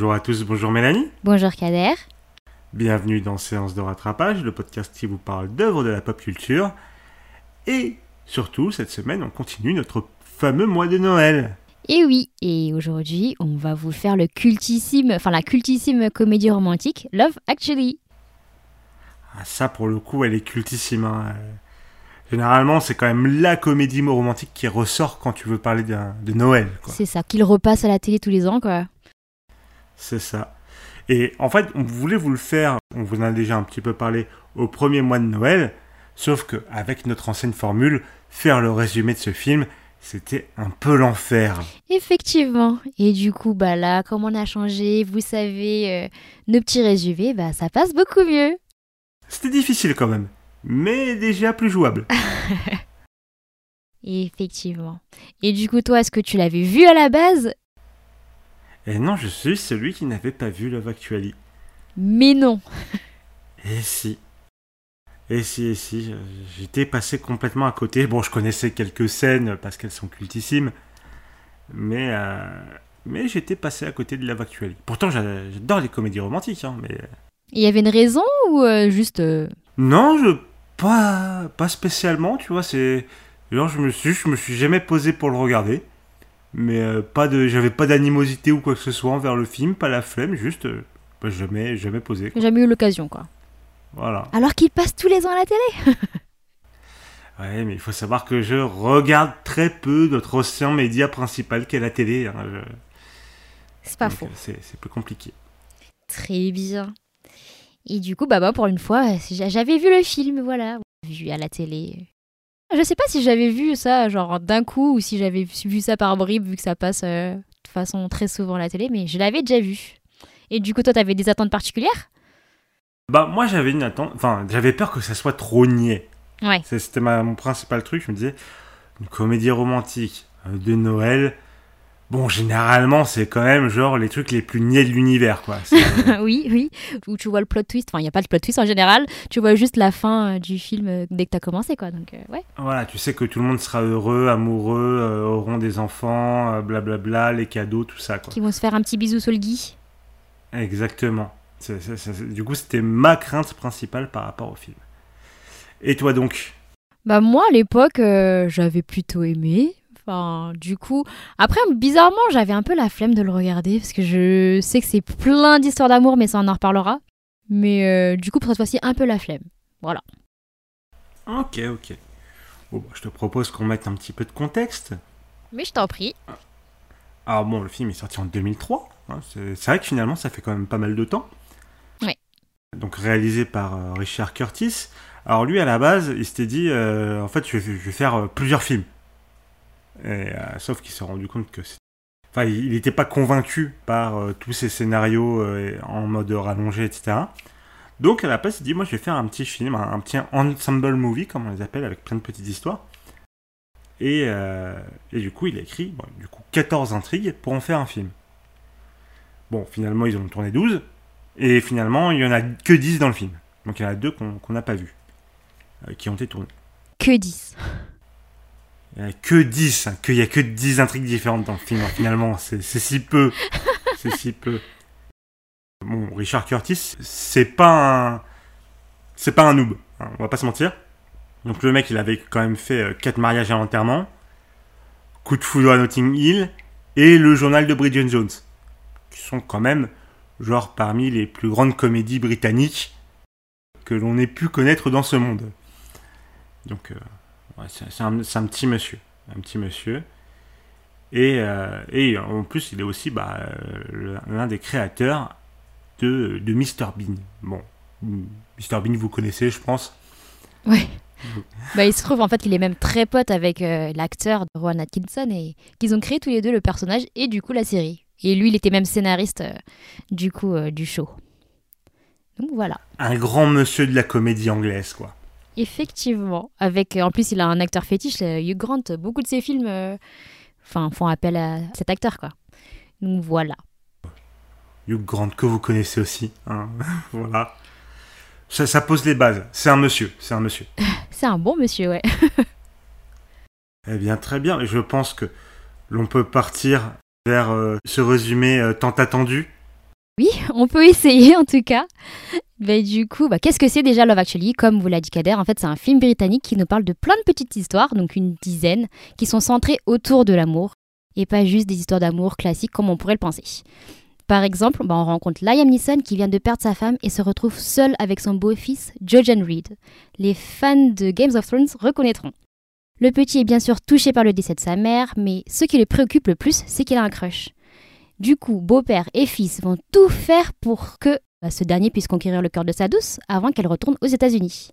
Bonjour à tous, bonjour Mélanie. Bonjour Kader. Bienvenue dans Séance de rattrapage, le podcast qui vous parle d'œuvres de la pop culture. Et surtout, cette semaine, on continue notre fameux mois de Noël. Et oui, et aujourd'hui, on va vous faire le cultissime, enfin la cultissime comédie romantique Love Actually. Ah, ça, pour le coup, elle est cultissime. hein. Euh, Généralement, c'est quand même la comédie romantique qui ressort quand tu veux parler de Noël. C'est ça, qu'il repasse à la télé tous les ans, quoi. C'est ça. Et en fait, on voulait vous le faire, on vous en a déjà un petit peu parlé au premier mois de Noël, sauf que avec notre ancienne formule, faire le résumé de ce film, c'était un peu l'enfer. Effectivement. Et du coup, bah là, comme on a changé, vous savez, euh, nos petits résumés, bah ça passe beaucoup mieux. C'était difficile quand même, mais déjà plus jouable. Effectivement. Et du coup, toi, est-ce que tu l'avais vu à la base? Et non, je suis celui qui n'avait pas vu Love Actually. Mais non. Et si. Et si, et si, euh, j'étais passé complètement à côté. Bon, je connaissais quelques scènes parce qu'elles sont cultissimes, mais, euh, mais j'étais passé à côté de Love Actually. Pourtant, j'a- j'adore les comédies romantiques, hein, mais... Il y avait une raison ou euh, juste... euh, Non, je... Pas, pas spécialement, tu vois, c'est... Genre, je me suis, je me suis jamais posé pour le regarder, mais euh, pas de... J'avais pas d'animosité ou quoi que ce soit envers le film, pas la flemme, juste... euh, bah, jamais, jamais posé, quoi. Jamais eu l'occasion, quoi. Voilà. Alors qu'il passe tous les ans à la télé Ouais, mais il faut savoir que je regarde très peu notre océan média principal qu'est la télé. hein, je- C'est pas donc, faux. C'est c'est plus compliqué. Très bien. Et du coup, bah, bah, pour une fois, j'a- j'avais vu le film, voilà, vu à la télé. Je sais pas si j'avais vu ça, genre d'un coup, ou si j'avais vu ça par bribes, vu que ça passe euh, de façon très souvent à la télé, mais je l'avais déjà vu. Et du coup, toi, t'avais des attentes particulières? Bah, moi, j'avais une attente. Enfin, j'avais peur que ça soit trop niais. Ouais. C'était mon principal truc. Je me disais, une comédie romantique euh, de Noël. Bon, généralement, c'est quand même genre les trucs les plus niais de l'univers, quoi. C'est- oui, oui. Où tu vois le plot twist, enfin, il n'y a pas de plot twist en général, tu vois juste la fin euh, du film euh, dès que t'as commencé, quoi. Donc, euh, ouais. voilà, tu sais que tout le monde sera heureux, amoureux, euh, auront des enfants, euh, blablabla, les cadeaux, tout ça, quoi. Qui vont se faire un petit bisou sur le gui. Exactement. Du coup, c'était ma crainte principale par rapport au film. Et toi donc? Bah moi à l'époque euh, j'avais plutôt aimé. Enfin du coup après bizarrement j'avais un peu la flemme de le regarder parce que je sais que c'est plein d'histoires d'amour mais ça on en reparlera. Mais euh, du coup pour cette fois-ci un peu la flemme. Voilà. Ok, ok. Bon, bah, je te propose qu'on mette un petit peu de contexte. Mais je t'en prie. Alors bon, le film est sorti en 2003. hein, c'est vrai que finalement, ça fait quand même pas mal de temps. Ouais. Donc réalisé par euh, Richard Curtis. Alors lui, à la base, il s'était dit, euh, en fait, je vais, je vais faire plusieurs films. Euh, sauf qu'il s'est rendu compte que... Enfin, il n'était pas convaincu par euh, tous ces scénarios euh, en mode rallongé, etc. Donc à la place, il dit, moi, je vais faire un petit film, un, petit ensemble movie, comme on les appelle, avec plein de petites histoires. Et, et du coup, il a écrit du coup, 14 intrigues pour en faire un film. Bon, finalement, ils ont tourné 12. Et finalement, il n'y en a que 10 dans le film. Donc il y en a deux qu'on n'a pas vus, euh, qui ont été tournés. Que 10. N'y a que 10, hein, qu'il y a que 10 intrigues différentes dans le film, hein, finalement. C'est si peu. C'est si peu. Bon, Richard Curtis, c'est pas un. C'est pas un noob, hein, on va pas se mentir. Donc le mec, il avait quand même fait 4 mariages à l'enterrement, Coup de foudre à Notting Hill et Le journal de Bridget Jones, qui sont quand même, genre, parmi les plus grandes comédies britanniques que l'on ait pu connaître dans ce monde. Donc, euh, c'est un, petit monsieur. Un petit monsieur. Et, euh, et en plus, il est aussi bah, euh, l'un des créateurs de, de Mr. Bean. Bon, Mr. Bean, vous connaissez, je pense. Ouais. Bah, il se trouve en fait qu'il est même très pote avec euh, l'acteur Rowan Atkinson et qu'ils ont créé tous les deux le personnage et du coup la série. Et lui, il était même scénariste euh, du coup du show. Donc voilà. Un grand monsieur de la comédie anglaise, quoi. Effectivement. Avec, euh, en plus, il a un acteur fétiche, euh, Hugh Grant. Beaucoup de ses films euh, enfin, font appel à cet acteur, quoi. Donc voilà. Hugh Grant, que vous connaissez aussi. hein. voilà. Ça, ça pose les bases. C'est un monsieur. C'est un monsieur. C'est un bon monsieur, ouais. Eh bien, très bien. Je pense que l'on peut partir vers euh, ce résumé euh, tant attendu. Oui, on peut essayer en tout cas. Mais du coup, bah, qu'est-ce que c'est déjà Love Actually? Comme vous l'a dit Kader, en fait, c'est un film britannique qui nous parle de plein de petites histoires, donc une dizaine, qui sont centrées autour de l'amour, et pas juste des histoires d'amour classiques comme on pourrait le penser. Par exemple, bah, on rencontre Liam Neeson qui vient de perdre sa femme et se retrouve seul avec son beau-fils, Jojen Reed. Les fans de Games of Thrones reconnaîtront. Le petit est bien sûr touché par le décès de sa mère, mais ce qui le préoccupe le plus, c'est qu'il a un crush. Du coup, beau-père et fils vont tout faire pour que bah, ce dernier puisse conquérir le cœur de sa douce avant qu'elle retourne aux États-Unis.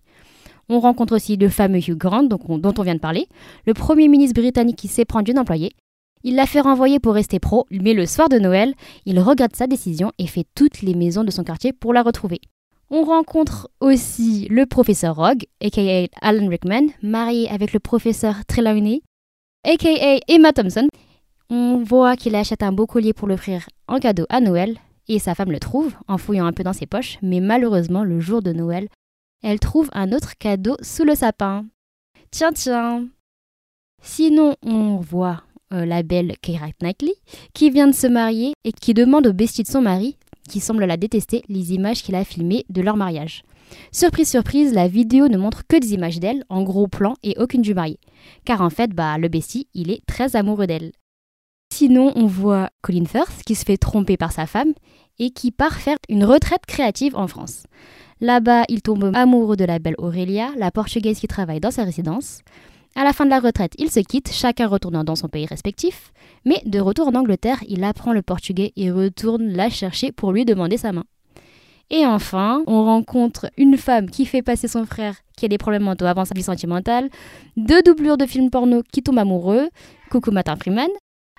On rencontre aussi le fameux Hugh Grant dont on vient de parler, le premier ministre britannique qui s'éprend d'une employée. Il l'a fait renvoyer pour rester pro, mais le soir de Noël, il regrette sa décision et fait toutes les maisons de son quartier pour la retrouver. On rencontre aussi le professeur Rogue, aka Alan Rickman, marié avec le professeur Trelawney, aka Emma Thompson. On voit qu'il achète un beau collier pour l'offrir en cadeau à Noël, et sa femme le trouve en fouillant un peu dans ses poches, mais malheureusement, le jour de Noël, elle trouve un autre cadeau sous le sapin. Tiens, tiens. Sinon, on voit euh, la belle Keira Knightley, qui vient de se marier et qui demande au bestie de son mari qui semble la détester, les images qu'il a filmées de leur mariage. Surprise, surprise, la vidéo ne montre que des images d'elle, en gros plan, et aucune du marié. Car en fait, bah, le bestie, il est très amoureux d'elle. Sinon, on voit Colin Firth qui se fait tromper par sa femme et qui part faire une retraite créative en France. Là-bas, il tombe amoureux de la belle Aurélia, la portugaise qui travaille dans sa résidence. À la fin de la retraite, ils se quittent, chacun retournant dans son pays respectif. Mais de retour en Angleterre, il apprend le portugais et retourne la chercher pour lui demander sa main. Et enfin, on rencontre une femme qui fait passer son frère qui a des problèmes mentaux avant sa vie sentimentale, deux doublures de films porno qui tombent amoureux, coucou Martin Freeman,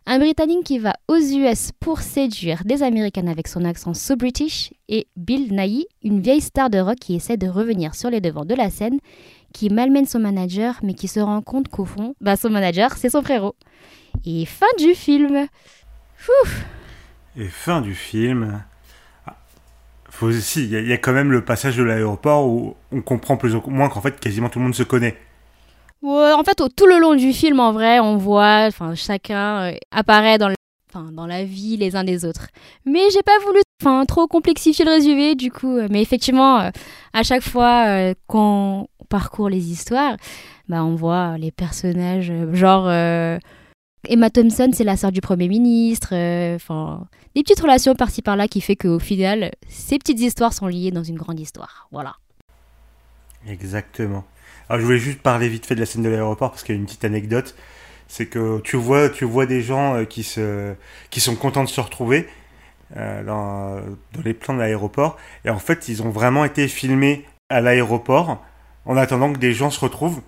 un Britannique qui va aux US pour séduire des Américaines avec son accent so british, et Bill Nighy, une vieille star de rock qui essaie de revenir sur les devants de la scène qui malmène son manager, mais qui se rend compte qu'au fond, bah, son manager, c'est son frérot. Et fin du film. Et fin du film. Ah, faut il y, a quand même le passage de l'aéroport où on comprend plus ou moins qu'en fait quasiment tout le monde se connaît. En fait, tout le long du film, en vrai, on voit, enfin, chacun euh, apparaît dans, dans la vie les uns des autres. Mais j'ai pas voulu, enfin, trop complexifier le résumé, du coup. Euh, mais effectivement, euh, à chaque fois qu'on parcourt les histoires, bah, on voit les personnages, genre Emma Thompson, c'est la sœur du Premier ministre, enfin, des petites relations par-ci par-là qui fait qu'au final, ces petites histoires sont liées dans une grande histoire. Voilà. Exactement. Alors, je voulais juste parler vite fait de la scène de l'aéroport parce qu'il y a une petite anecdote. C'est que tu vois, tu vois des gens qui, se, qui sont contents de se retrouver dans, dans les plans de l'aéroport. Et en fait, ils ont vraiment été filmés à l'aéroport en attendant que des gens se retrouvent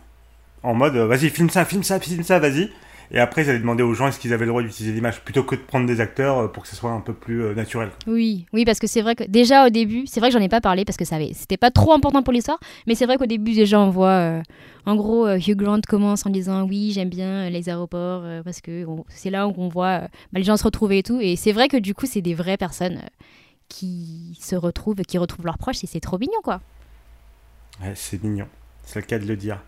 en mode euh, vas-y, filme ça, filme ça, filme ça, vas-y. Et après, ils allaient demander aux gens est-ce qu'ils avaient le droit d'utiliser l'image plutôt que de prendre des acteurs euh, pour que ce soit un peu plus euh, naturel. Oui, oui, parce que c'est vrai que déjà au début, c'est vrai que j'en ai pas parlé parce que ça avait, c'était pas trop important pour l'histoire, mais c'est vrai qu'au début déjà on voit, en gros, Hugh Grant commence en disant oui, j'aime bien les aéroports parce que c'est là où on voit bah, les gens se retrouver et tout, et c'est vrai que du coup c'est des vraies personnes qui se retrouvent, qui retrouvent leurs proches et c'est trop mignon quoi. Ouais, c'est mignon. C'est le cas de le dire.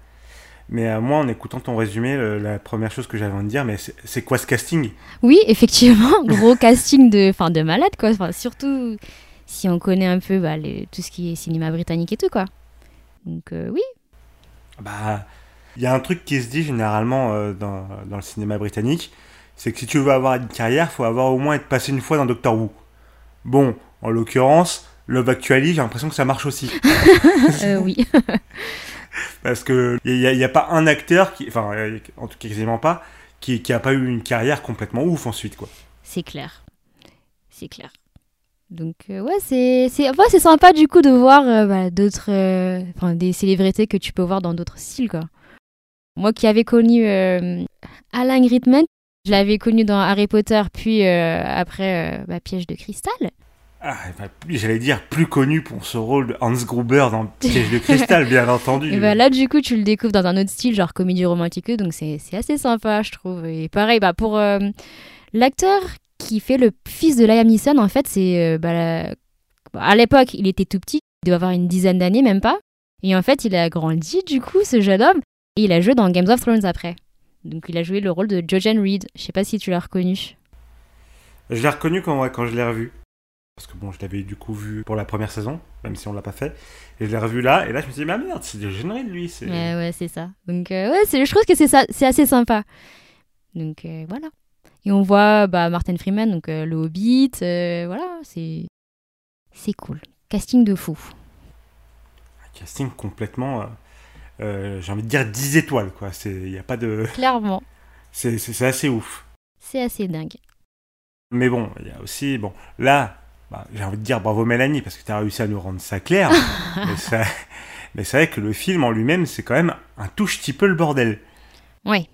Mais à euh, moi, en écoutant ton résumé, la première chose que j'avais envie de dire, mais c'est quoi ce casting? Oui, effectivement, gros casting de, fin, de malade, quoi. Enfin, surtout si on connaît un peu bah, tout ce qui est cinéma britannique et tout, quoi. Donc, euh, oui. Bah, il y a un truc qui se dit généralement euh, dans, dans, le cinéma britannique, c'est que si tu veux avoir une carrière, il faut avoir au moins être passé une fois dans Doctor Who. Bon, en l'occurrence, Love Actually, j'ai l'impression que ça marche aussi. euh, oui. Parce que il n'y a, pas un acteur, qui, enfin, en tout cas quasiment pas, qui n'a pas eu une carrière complètement ouf ensuite, quoi. C'est clair. C'est clair. Donc euh, ouais, c'est c'est c'est sympa du coup de voir euh, bah, d'autres euh, enfin des célébrités que tu peux voir dans d'autres styles quoi. Moi qui avais connu Alan Rickman, je l'avais connu dans Harry Potter puis après bah, Piège de cristal. Ah, j'allais dire plus connu pour ce rôle de Hans Gruber dans Piège de cristal, bien entendu. Et bah là, du coup, tu le découvres dans un autre style, genre comédie romantique, donc c'est assez sympa, je trouve. Et pareil, bah, pour euh, l'acteur qui fait le fils de Liam Neeson, en fait, c'est. Euh, bah, à l'époque, il était tout petit, il doit avoir une dizaine d'années, même pas. Et en fait, il a grandi, du coup, ce jeune homme, et il a joué dans Games of Thrones après. Donc, il a joué le rôle de Jojen Reed. Je sais pas si tu l'as reconnu. Je l'ai reconnu quand, quand je l'ai revu. Parce que bon, je l'avais du coup vu pour la première saison, même si on l'a pas fait. Et je l'ai revu là, et là je me suis dit, mais merde, c'est des génériques de lui. c'est- Ouais, ouais, c'est ça. Donc, euh, ouais, c'est- je trouve que c'est ça, c'est assez sympa. Donc, euh, voilà. Et on voit bah, Martin Freeman, donc euh, le Hobbit. voilà, c'est c'est cool. Casting de fou. Un casting complètement. J'ai envie de dire 10 étoiles, quoi. Il n'y a pas de. Clairement, C'est c'est- c'est assez ouf. c'est assez dingue. Mais bon, il y a aussi. Bon, là, bah, j'ai envie de dire bravo Mélanie, parce que tu as réussi à nous rendre ça clair. mais ça- mais c'est vrai que le film en lui-même, c'est quand même un touche petit peu le bordel. Ouais.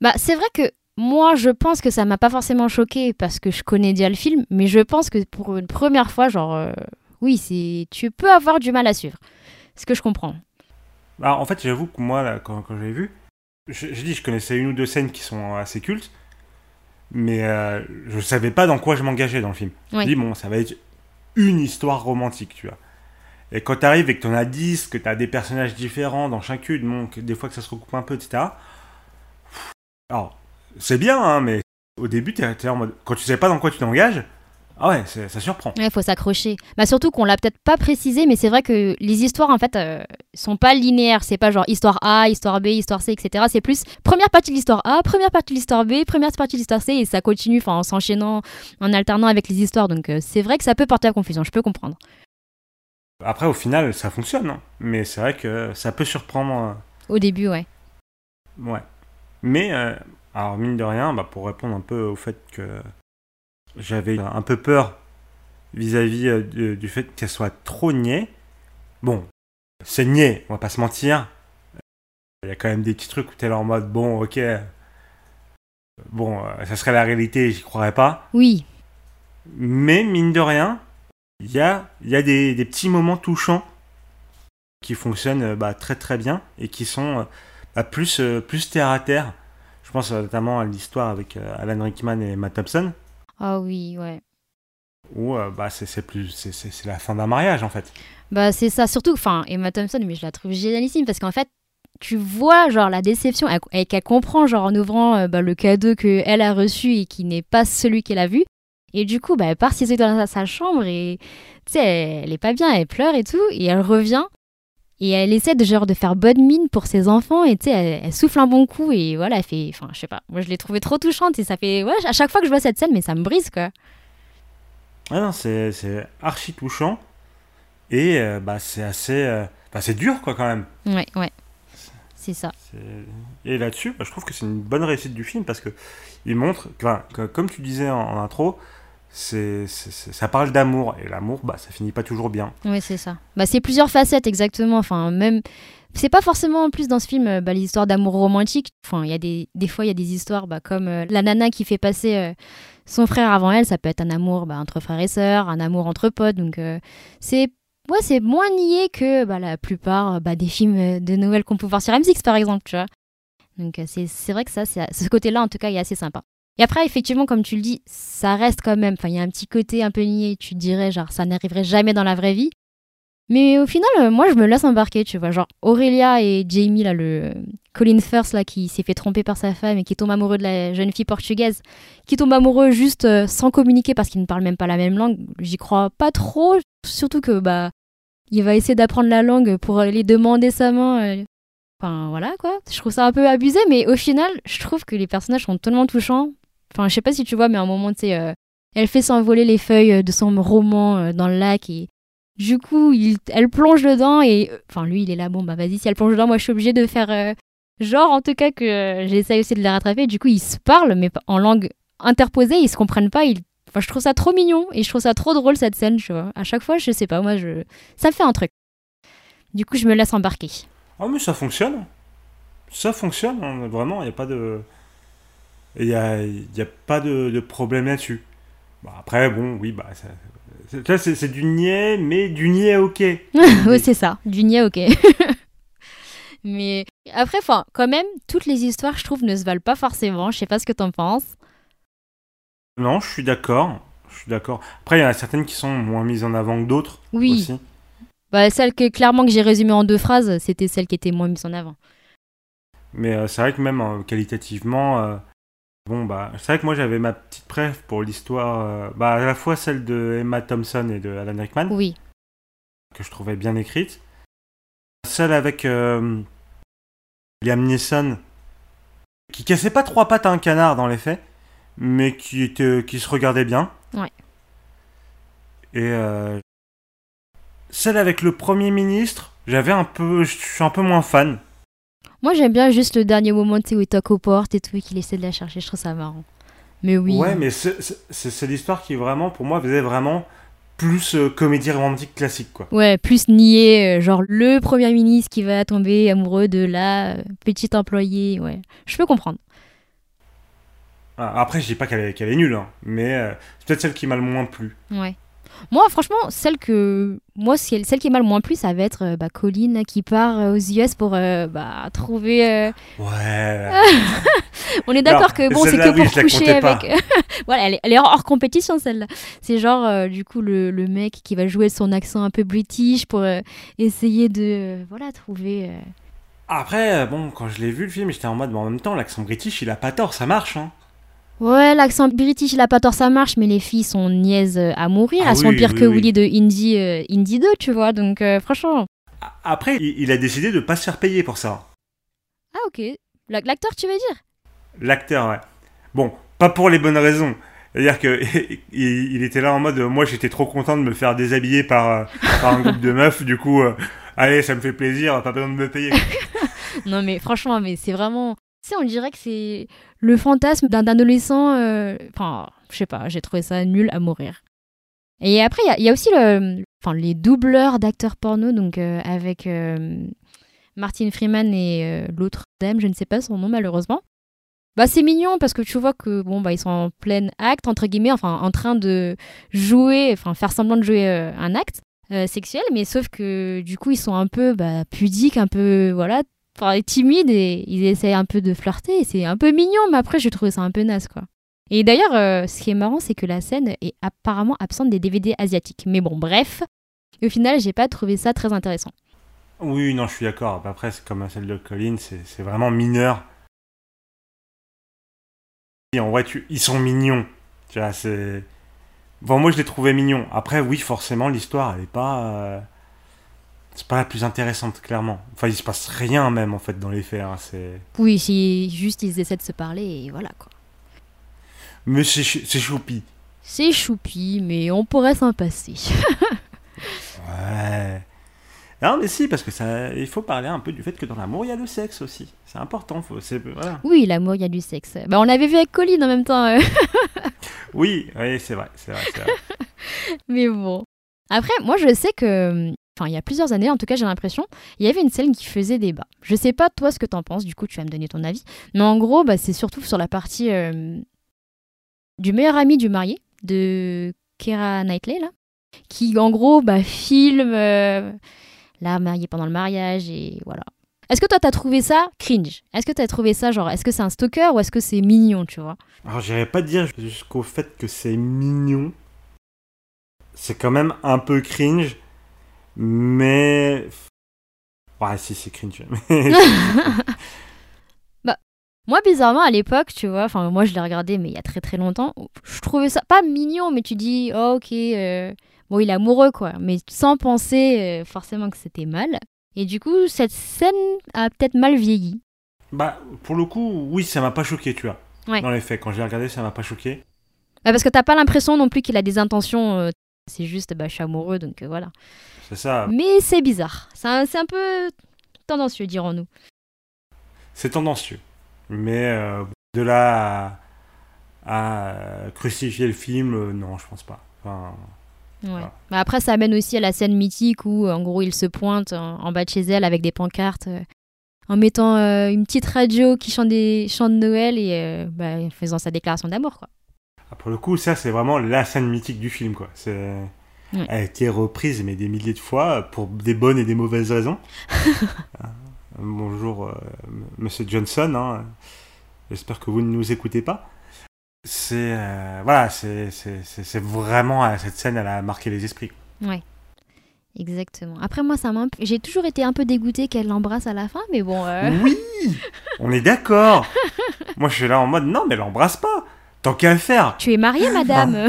Bah, c'est vrai que moi, je pense que ça m'a pas forcément choqué parce que je connais déjà le film, mais je pense que pour une première fois, genre, euh, oui, c'est, tu peux avoir du mal à suivre. Ce que je comprends. Alors, Bah, en fait, j'avoue que moi, là, quand, quand j'ai vu, je- j'ai dit, je connaissais une ou deux scènes qui sont assez cultes, mais euh, je savais pas dans quoi je m'engageais dans le film. Je me Oui. dis, bon, ça va être une histoire romantique, tu vois. Et quand t'arrives et que t'en as 10, que t'as des personnages différents dans chacune, que des fois que ça se recoupe un peu, etc. Alors, c'est bien, hein, mais au début, t'es t'es en mode. Quand tu sais pas dans quoi tu t'engages, ah ouais, ça surprend. Il faut s'accrocher. Bah, surtout qu'on l'a peut-être pas précisé, mais c'est vrai que les histoires, en fait, euh, sont pas linéaires. C'est pas genre histoire A, histoire B, histoire C, etc. C'est plus première partie de l'histoire A, première partie de l'histoire B, première partie de l'histoire C, et ça continue en s'enchaînant, en alternant avec les histoires. Donc, euh, c'est vrai que ça peut porter à confusion. Je peux comprendre. Après, au final, ça fonctionne, hein. mais c'est vrai que ça peut surprendre. euh, Au début, ouais. Ouais. Mais, euh, alors mine de rien, bah, pour répondre un peu au fait que j'avais un peu peur vis-à-vis euh, du, fait qu'elle soit trop niais, bon, c'est niais, on va pas se mentir. Il y a quand même des petits trucs où t'es là en mode, bon, ok, bon, euh, ça serait la réalité, j'y croirais pas. Oui, Mais mine de rien, il y a, y a des, des petits moments touchants qui fonctionnent euh, bah, très très bien et qui sont bah, plus, plus terre à terre. Je pense notamment à l'histoire avec Alan Rickman et Matt Thompson, ah oui, ouais. où euh, bah, c'est c'est plus c'est- c'est c'est la fin d'un mariage en fait. Bah c'est ça, surtout, enfin, Emma Thompson, mais je la trouve génialissime parce qu'en fait, tu vois genre la déception et qu'elle comprend genre en ouvrant euh, bah, le cadeau que elle a reçu et qui n'est pas celui qu'elle a vu. Et du coup, bah, elle part s'isoler dans sa, sa chambre et tu sais, elle, elle est pas bien, elle pleure et tout, et elle revient et elle essaie de genre de faire bonne mine pour ses enfants et tu sais, elle, elle souffle un bon coup et voilà, elle fait, enfin, je sais pas, moi je l'ai trouvée trop touchante et ça fait, ouais, à chaque fois que je vois cette scène, mais ça me brise quoi. Ah non, c'est archi touchant et euh, bah, c'est assez. euh, bah, c'est dur quoi quand même. Ouais, ouais, c'est ça. Et là-dessus, bah, je trouve que c'est une bonne réussite du film parce que il montre, que- comme tu disais en, en intro, ça parle d'amour et l'amour, bah, ça finit pas toujours bien. Oui, c'est ça. Bah, c'est plusieurs facettes, exactement. Enfin, même. C'est pas forcément en plus dans ce film euh, bah, les histoires d'amour romantique. Enfin, il y a des, des fois, il y a des histoires bah, comme euh, la nana qui fait passer euh, son frère avant elle. Ça peut être un amour bah, entre frères et sœurs, un amour entre potes. Donc, c'est. Ouais, c'est moins nié que bah, la plupart bah, des films de Noël qu'on peut voir sur M6, par exemple. Donc, c'est vrai que ça, c'est- ce côté-là, en tout cas, est assez sympa. Et après, effectivement, comme tu le dis, ça reste quand même. Enfin, il y a un petit côté un peu niais. Tu dirais, genre, ça n'arriverait jamais dans la vraie vie. Mais au final, euh, moi, je me laisse embarquer, tu vois. Genre, Aurélia et Jamie, là, le Colin Firth, là, qui s'est fait tromper par sa femme et qui tombe amoureux de la jeune fille portugaise, qui tombe amoureux juste euh, sans communiquer parce qu'ils ne parlent même pas la même langue, j'y crois pas trop. Surtout que, bah, il va essayer d'apprendre la langue pour aller demander sa main. euh. Enfin, voilà, quoi. Je trouve ça un peu abusé, mais au final, je trouve que les personnages sont tellement touchants. Enfin, je sais pas si tu vois, mais à un moment, tu sais, euh, elle fait s'envoler les feuilles de son roman euh, dans le lac et du coup, elle plonge dedans et. euh, Enfin, lui, il est là, bon, bah vas-y, si elle plonge dedans, moi je suis obligée de faire. euh, genre, en tout cas, que euh, j'essaye aussi de la rattraper. Du coup, ils se parlent, mais en langue interposée, ils se comprennent pas. Enfin, je trouve ça trop mignon et je trouve ça trop drôle cette scène, tu vois. À chaque fois, je sais pas, moi, je. Ça fait un truc. Du coup, je me laisse embarquer. Ah, mais ça fonctionne. Ça fonctionne, hein, vraiment, il n'y a pas de. Il n'y a, y a pas de, de problème là-dessus. Bon, après, bon, oui, bah. ça- c'est- Là, c'est du niais, mais du niais ok. oui, c'est ça. Du niais, ok. Mais après, enfin, quand même, toutes les histoires, je trouve, ne se valent pas forcément. Je sais pas ce que t'en penses. Non, je suis d'accord. Je suis d'accord. Après, il y en a certaines qui sont moins mises en avant que d'autres Oui. aussi. Bah, celle que clairement que j'ai résumée en deux phrases, c'était celle qui était moins mise en avant. Mais euh, c'est vrai que même euh, qualitativement, euh, Bon, bah, c'est vrai que moi j'avais ma petite préf pour l'histoire, euh, bah, à la fois celle de Emma Thompson et de Alan Rickman, Oui. que je trouvais bien écrite. Celle avec euh, Liam Neeson, qui cassait pas trois pattes à un canard dans les faits, mais qui, était, qui se regardait bien. Ouais. Et euh, celle avec le Premier ministre, j'avais un peu, je suis un peu moins fan. Moi, j'aime bien juste le dernier moment, tu sais, où il toque aux portes et tout, et qu'il essaie de la chercher. Je trouve ça marrant. Mais oui. Ouais, mais c'est- l'histoire qui vraiment, pour moi, faisait vraiment plus euh, comédie romantique classique, quoi. Ouais, plus nier, euh, genre le premier ministre qui va tomber amoureux de la euh, petite employée. Ouais, je peux comprendre. Ah, Après, je dis pas qu'elle est, nulle, hein, mais c'est peut-être celle qui m'a le moins plu. Ouais. Moi, franchement, celle que moi, celle celle qui m'a le moins plu, ça va être euh, bah, Colin là, qui part euh, aux US pour euh, bah, trouver. euh, Ouais. On est d'accord que bon, c'est que oui, pour coucher avec. voilà, elle est, elle est hors compétition celle-là. C'est genre euh, du coup le, le mec qui va jouer son accent un peu british pour essayer de voilà trouver. Après, bon, quand je l'ai vu le film, j'étais en mode, bon, en même temps, l'accent british, il a pas tort, ça marche, hein. Ouais, l'accent british, il a pas tort, ça marche, mais les filles sont niaises euh, à mourir. Ah Elles sont oui, pires oui, que oui. Willy de Indie, euh, Indie 2, tu vois. Donc, euh, franchement. Après, il, a décidé de pas se faire payer pour ça. Ah, ok. La- L'acteur, tu veux dire? L'acteur, ouais. Bon, pas pour les bonnes raisons. C'est-à-dire que il, était là en mode, moi, j'étais trop content de me faire déshabiller par, par un groupe de meufs, du coup, euh, allez, ça me fait plaisir, pas besoin de me payer. Non, mais franchement, mais c'est vraiment. On dirait que c'est le fantasme d'un adolescent. euh, Enfin, je sais pas, j'ai trouvé ça nul à mourir. Et après, il y a- aussi le... les doubleurs d'acteurs porno, donc euh, avec euh, Martin Freeman et l'autre dame, je ne sais pas son nom malheureusement. Bah, c'est mignon parce que tu vois que bon bah ils sont en plein acte entre guillemets, enfin en train de jouer, enfin faire semblant de jouer un acte sexuel, mais sauf que du coup ils sont un peu bah, pudiques, un peu voilà, enfin timides et ils essayent un peu de flirter. C'est un peu mignon, mais après j'ai trouvé ça un peu naze quoi. Et d'ailleurs, euh, ce qui est marrant, c'est que la scène est apparemment absente des DVD asiatiques. Mais bon, bref, au final, j'ai pas trouvé ça très intéressant. Oui, non, je suis d'accord. Après, c'est comme celle de Colin, c'est vraiment mineur. En vrai, ils sont mignons. Tu c'est. Bon, moi, je les trouvais mignons. Après, oui, forcément, l'histoire, elle est pas. euh, C'est pas la plus intéressante, clairement. Enfin, il se passe rien, même, en fait, dans les faits. hein, C'est. Oui, si juste ils essaient de se parler et voilà quoi. Mais c'est chou- c'est choupi. C'est choupi, mais on pourrait s'en passer. Ouais. Non, mais si, parce que ça, il faut parler un peu du fait que dans l'amour, il y a le sexe aussi. C'est important. Faut, c'est, voilà. oui, l'amour, il y a du sexe. Bah, on l'avait vu avec Colin en même temps. euh. Oui, oui, c'est vrai, c'est vrai, c'est vrai. Mais bon. Après, moi, je sais que. Enfin, il y a plusieurs années, en tout cas, j'ai l'impression, il y avait une scène qui faisait débat. Je sais pas, toi, ce que t'en penses, du coup, tu vas me donner ton avis. Mais en gros, bah, c'est surtout sur la partie euh, du meilleur ami du marié, de Keira Knightley, là, qui, en gros, bah, filme euh, la mariée pendant le mariage, et voilà. Est-ce que toi, t'as trouvé ça cringe? Est-ce que t'as trouvé ça, genre, est-ce que c'est un stalker ou est-ce que c'est mignon, tu vois? Alors, j'irais pas dire jusqu'au fait que c'est mignon. C'est quand même un peu cringe, mais. Ouais, si, c'est cringe. Mais- Moi, bizarrement, à l'époque, tu vois, enfin, moi, je l'ai regardé, mais il y a très très longtemps, je trouvais ça pas mignon, mais tu dis, oh, ok, euh, bon, il est amoureux, quoi, mais sans penser euh, forcément que c'était mal. Et du coup, cette scène a peut-être mal vieilli. bah, pour le coup, oui, ça m'a pas choqué, tu vois. Ouais. Dans les faits, quand j'ai regardé, ça m'a pas choqué. Bah, parce que t'as pas l'impression non plus qu'il a des intentions, euh, c'est juste, bah, je suis amoureux, donc euh, voilà. C'est ça. Mais c'est bizarre, c'est un, c'est un peu tendancieux, dirons-nous. C'est tendancieux. Mais euh, de là à, à, euh, crucifier le film, euh, non, je pense pas. Enfin, Ouais. Voilà. Bah, après, ça amène aussi à la scène mythique où, en gros, il se pointe en, en bas de chez elle avec des pancartes, en mettant euh, une petite radio qui chante des chants de Noël et euh, bah, faisant sa déclaration d'amour, quoi. Ah, Pour le coup, ça, c'est vraiment la scène mythique du film, quoi. C'est... Elle a été reprise, mais des milliers de fois, pour des bonnes et des mauvaises raisons. Ah, Bonjour, euh, Monsieur Johnson. hein. J'espère que vous ne nous écoutez pas. C'est... euh, voilà, c'est, vraiment... euh, Cette scène, elle a marqué les esprits. Ouais. Exactement. Après, moi, ça j'ai toujours été un peu dégoûtée qu'elle l'embrasse à la fin, mais bon. euh, Oui On est d'accord Moi, je suis là en mode, non, mais l'embrasse pas Tant qu'à faire Tu es mariée, madame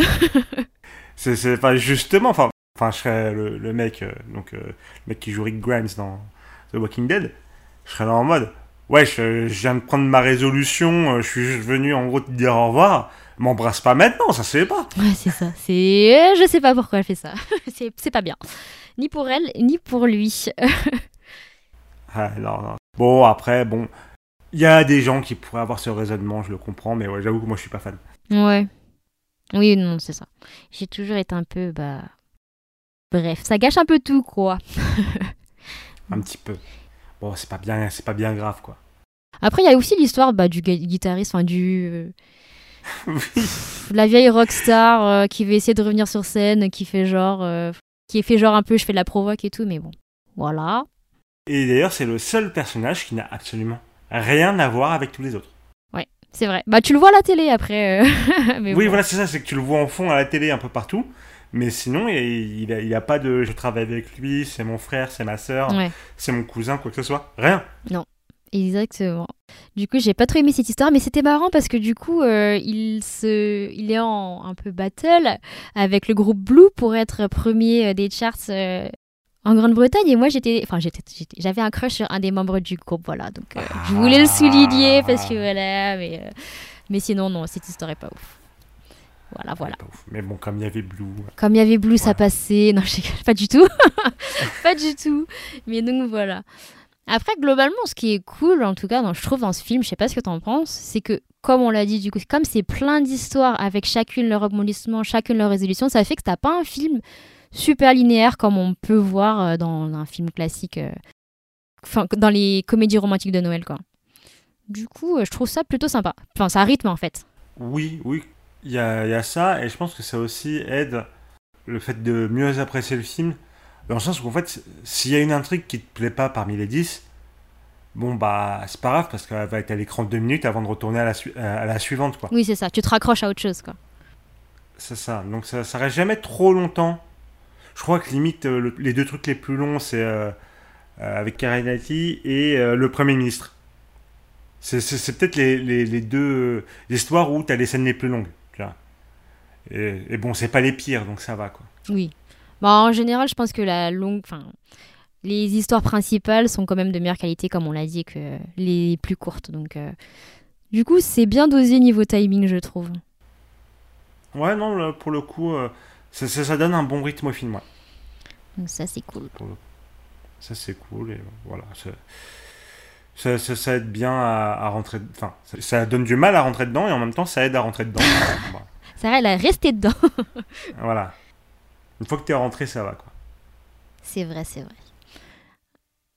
C'est, enfin, justement, enfin, enfin, je serais le, le mec, euh, donc, euh, le mec qui joue Rick Grimes dans The Walking Dead, je serais là en mode, ouais, je, je viens de prendre ma résolution, euh, je suis juste venu en gros te dire au revoir, m'embrasse pas maintenant, ça se fait pas. Ouais, c'est ça. C'est, je sais pas pourquoi elle fait ça. c'est, c'est pas bien. Ni pour elle, ni pour lui. Ah, non, non. Bon, après, bon, il y a des gens qui pourraient avoir ce raisonnement, je le comprends, mais ouais, j'avoue que moi je suis pas fan. Ouais. Oui, non, c'est ça. J'ai toujours été un peu, bah. Bref, ça gâche un peu tout, quoi. Un petit peu. Bon, c'est pas bien, c'est pas bien grave, quoi. Après, il y a aussi l'histoire bah, du gu- guitariste, enfin, du. euh, Oui. la vieille rockstar euh, qui veut essayer de revenir sur scène, qui fait genre. euh, qui fait genre un peu, je fais de la provoque et tout, mais bon. Voilà. Et d'ailleurs, c'est le seul personnage qui n'a absolument rien à voir avec tous les autres. C'est vrai. Bah, tu le vois à la télé après. euh, mais oui, bon. voilà, c'est ça, c'est que tu le vois en fond à la télé un peu partout, mais sinon, il il a, il a pas de je travaille avec lui, c'est mon frère, c'est ma Ouais, c'est mon cousin, quoi que ce soit. Rien. exactement. Du coup, j'ai pas trop aimé cette histoire, mais c'était marrant parce que du coup, euh, il, se... il est en un peu battle avec le groupe Blue pour être premier euh, des charts euh, en Grande-Bretagne. Et moi, j'étais. Enfin, j'étais... j'avais un crush sur un des membres du groupe, voilà. Donc, euh, je voulais le souligner parce que voilà, mais. euh, Mais sinon, non, cette histoire est pas ouf. Voilà, voilà. Pas ouf. Mais bon, comme il y avait Blue. Comme il y avait Blue, ça passait. Non, je sais pas du tout. pas du tout. Mais donc voilà. Après, globalement, ce qui est cool, en tout cas, dans- je trouve dans ce film, je sais pas ce que t'en penses, c'est que, comme on l'a dit, du coup, comme c'est plein d'histoires avec chacune leur rebondissement, chacune leur résolution, ça fait que t'as pas un film super linéaire comme on peut voir euh, dans un film classique, euh, enfin, dans les comédies romantiques de Noël, quoi. Du coup, euh, je trouve ça plutôt sympa. Enfin, ça rythme, en fait. Oui, oui, il y a, il y a ça, et je pense que ça aussi aide le fait de mieux apprécier le film, dans le sens où, en fait, s'il y a une intrigue qui te plaît pas parmi les 10, bon, bah, c'est pas grave, parce qu'elle va être à l'écran deux minutes avant de retourner à la, su- à la suivante, quoi. Oui, c'est ça. Tu te raccroches à autre chose, quoi. C'est ça, donc ça, ça reste jamais trop longtemps. Je crois que limite, euh, le- les deux trucs les plus longs, c'est euh, euh, avec Karenati et le Premier ministre. C'est- peut-être les, les- les deux histoires où tu as les scènes les plus longues. tu vois. Et, et bon, c'est pas les pires, donc ça va, quoi. Oui. Bah, en général, je pense que la longue, enfin, les histoires principales sont quand même de meilleure qualité, comme on l'a dit, que les plus courtes. Donc, euh, du coup, c'est bien dosé niveau timing, je trouve. Ouais, non, pour le coup, euh, ça, ça- ça donne un bon rythme au film, ouais. Donc ça, c'est cool. Ça, c'est cool, et voilà. Ça, ça, aide bien à, à rentrer... Enfin, ça, ça donne du mal à rentrer dedans, et en même temps, ça aide à rentrer dedans. Voilà. Ça elle a resté dedans. Voilà. Une fois que t'es rentré, ça va, quoi. c'est vrai, c'est vrai.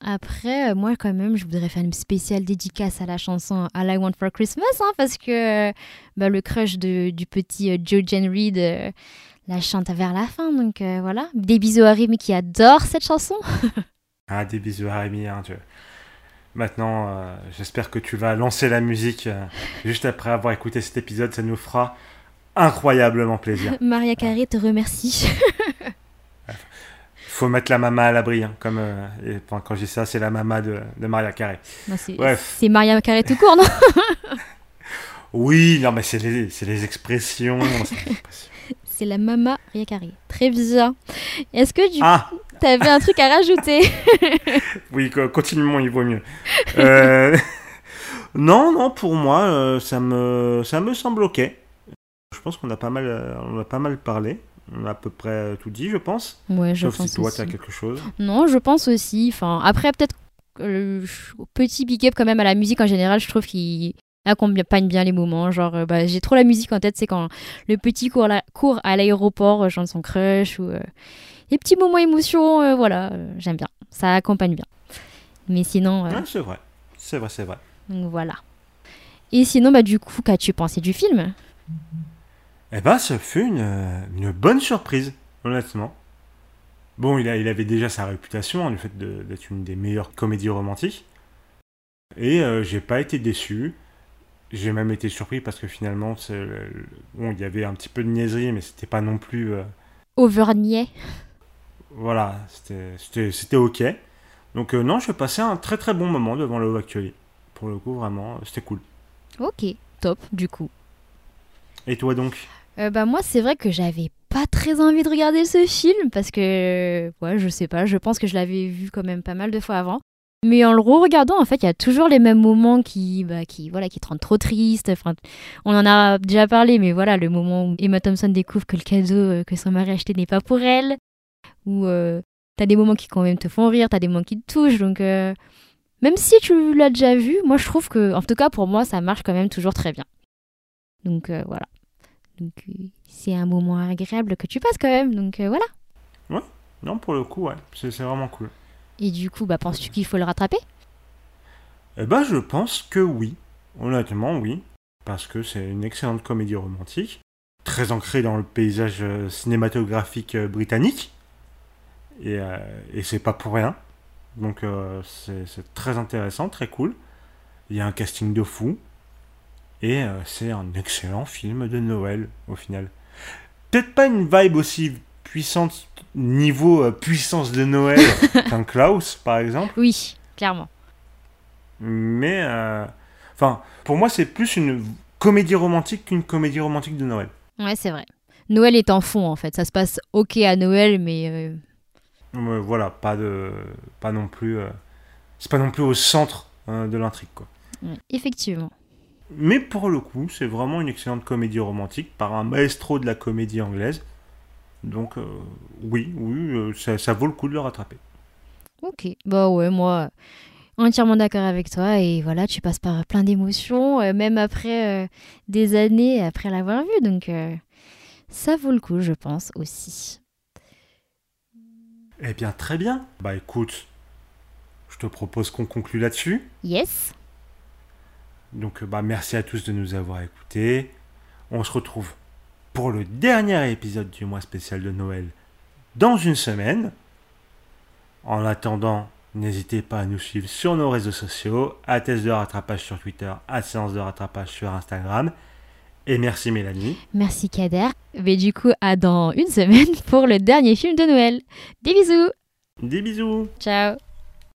Après, euh, moi, quand même, je voudrais faire une spéciale dédicace à la chanson All I Want for Christmas, hein, parce que euh, bah, le crush de- du petit euh, Joe Jen Reed euh, la chante vers la fin. Donc euh, voilà. Des bisous à Rémi qui adore cette chanson. Ah, des bisous à Rémi, hein, tu- Maintenant, euh, j'espère que tu vas lancer la musique euh, juste après avoir écouté cet épisode. Ça nous fera incroyablement plaisir. Maria Carré te remercie. faut mettre la mama à l'abri, hein, comme et, quand je dis ça, c'est la mama de, de Maria Carré. Non, c'est Maria Carré tout court, non? Oui, non, mais c'est les, c'est les expressions. C'est la Mama Maria Carré. Très bien. Est-ce que du Ah, coup, t'avais un truc à rajouter oui, co- continuellement, il vaut mieux. Euh, non, non, pour moi, euh, ça me, ça me semble ok. Je pense qu'on a pas mal, euh, on a pas mal parlé. On a à peu près tout dit, je pense. Ouais, je Sauf pense si toi, tu as quelque chose. Non, je pense aussi. Enfin, après, peut-être petit big up quand même à la musique en général. Je trouve qu'il accompagne bien les moments. Genre, euh, bah, j'ai trop la musique en tête. C'est quand le petit court, la- court à l'aéroport, euh, chante son crush ou euh, les petits moments émotion. euh, voilà, j'aime bien. Ça accompagne bien. Mais sinon, Ouais, c'est vrai. C'est vrai, c'est vrai. donc voilà. Et sinon, bah, du coup, qu'as-tu pensé du film? Eh ben, ce fut une, une bonne surprise, honnêtement. Bon, il, a, il avait déjà sa réputation, hein, du fait de- d'être une des meilleures comédies romantiques. Et euh, j'ai pas été déçu. J'ai même été surpris parce que finalement, bon, il y avait un petit peu de niaiserie, mais c'était pas non plus. euh, Overnier. Voilà, c'était- c'était c'était ok. Donc euh, non, je passé un très très bon moment devant le Actually. Pour le coup, vraiment, c'était cool. Ok, top, du coup. Et toi donc? Euh, bah moi c'est vrai que j'avais pas très envie de regarder ce film parce que ouais je sais pas je pense que je l'avais vu quand même pas mal de fois avant mais en le re-regardant en fait il y a toujours les mêmes moments qui bah, qui voilà qui te rendent trop triste. Enfin on en a déjà parlé mais voilà le moment où Emma Thompson découvre que le cadeau euh, que son mari a acheté n'est pas pour elle. Ou euh, t'as des moments qui quand même te font rire t'as des moments qui te touchent. Donc euh, même si tu l'as déjà vu moi je trouve que en tout cas pour moi ça marche quand même toujours très bien. Donc euh, voilà. C'est un moment agréable que tu passes quand même. Donc voilà. Non, pour le coup, ouais, c'est vraiment cool. Et du coup, bah penses-tu qu'il faut le rattraper? Eh ben, je pense que oui. Honnêtement, oui. Parce que c'est une excellente comédie romantique, très ancrée dans le paysage euh, cinématographique euh, britannique. Et, euh, et c'est pas pour rien. Donc, c'est très intéressant, très cool. Il y a un casting de fou. Et c'est un excellent film de Noël, au final. Peut-être pas une vibe aussi puissante, niveau euh, puissance de Noël, qu'un Klaus, par exemple. Oui, clairement. Mais, euh, enfin, pour moi, c'est plus une comédie romantique qu'une comédie romantique de Noël. Ouais, c'est vrai. Noël est en fond en fait. Ça se passe ok à Noël, mais euh, voilà, pas de, pas non plus, c'est pas non plus au centre de l'intrigue, quoi. ouais, effectivement. Mais pour le coup, c'est vraiment une excellente comédie romantique par un maestro de la comédie anglaise. Donc, euh, oui, oui, euh, ça, ça vaut le coup de le rattraper. Ok. Bah ouais, moi entièrement d'accord avec toi. Et voilà, tu passes par plein d'émotions, euh, même après euh, des années après l'avoir vu. Donc euh, ça vaut le coup, je pense aussi. Eh bien, très bien. Bah écoute, je te propose qu'on conclue là-dessus. Yes. Donc, bah, merci à tous de nous avoir écoutés. On se retrouve pour le dernier épisode du mois spécial de Noël dans une semaine. En attendant, n'hésitez pas à nous suivre sur nos réseaux sociaux, à Thèse de rattrapage sur Twitter, à Séance de rattrapage sur Instagram. Et merci Mélanie. Merci Kader. Mais du coup, à dans une semaine pour le dernier film de Noël. Des bisous. Des bisous Ciao.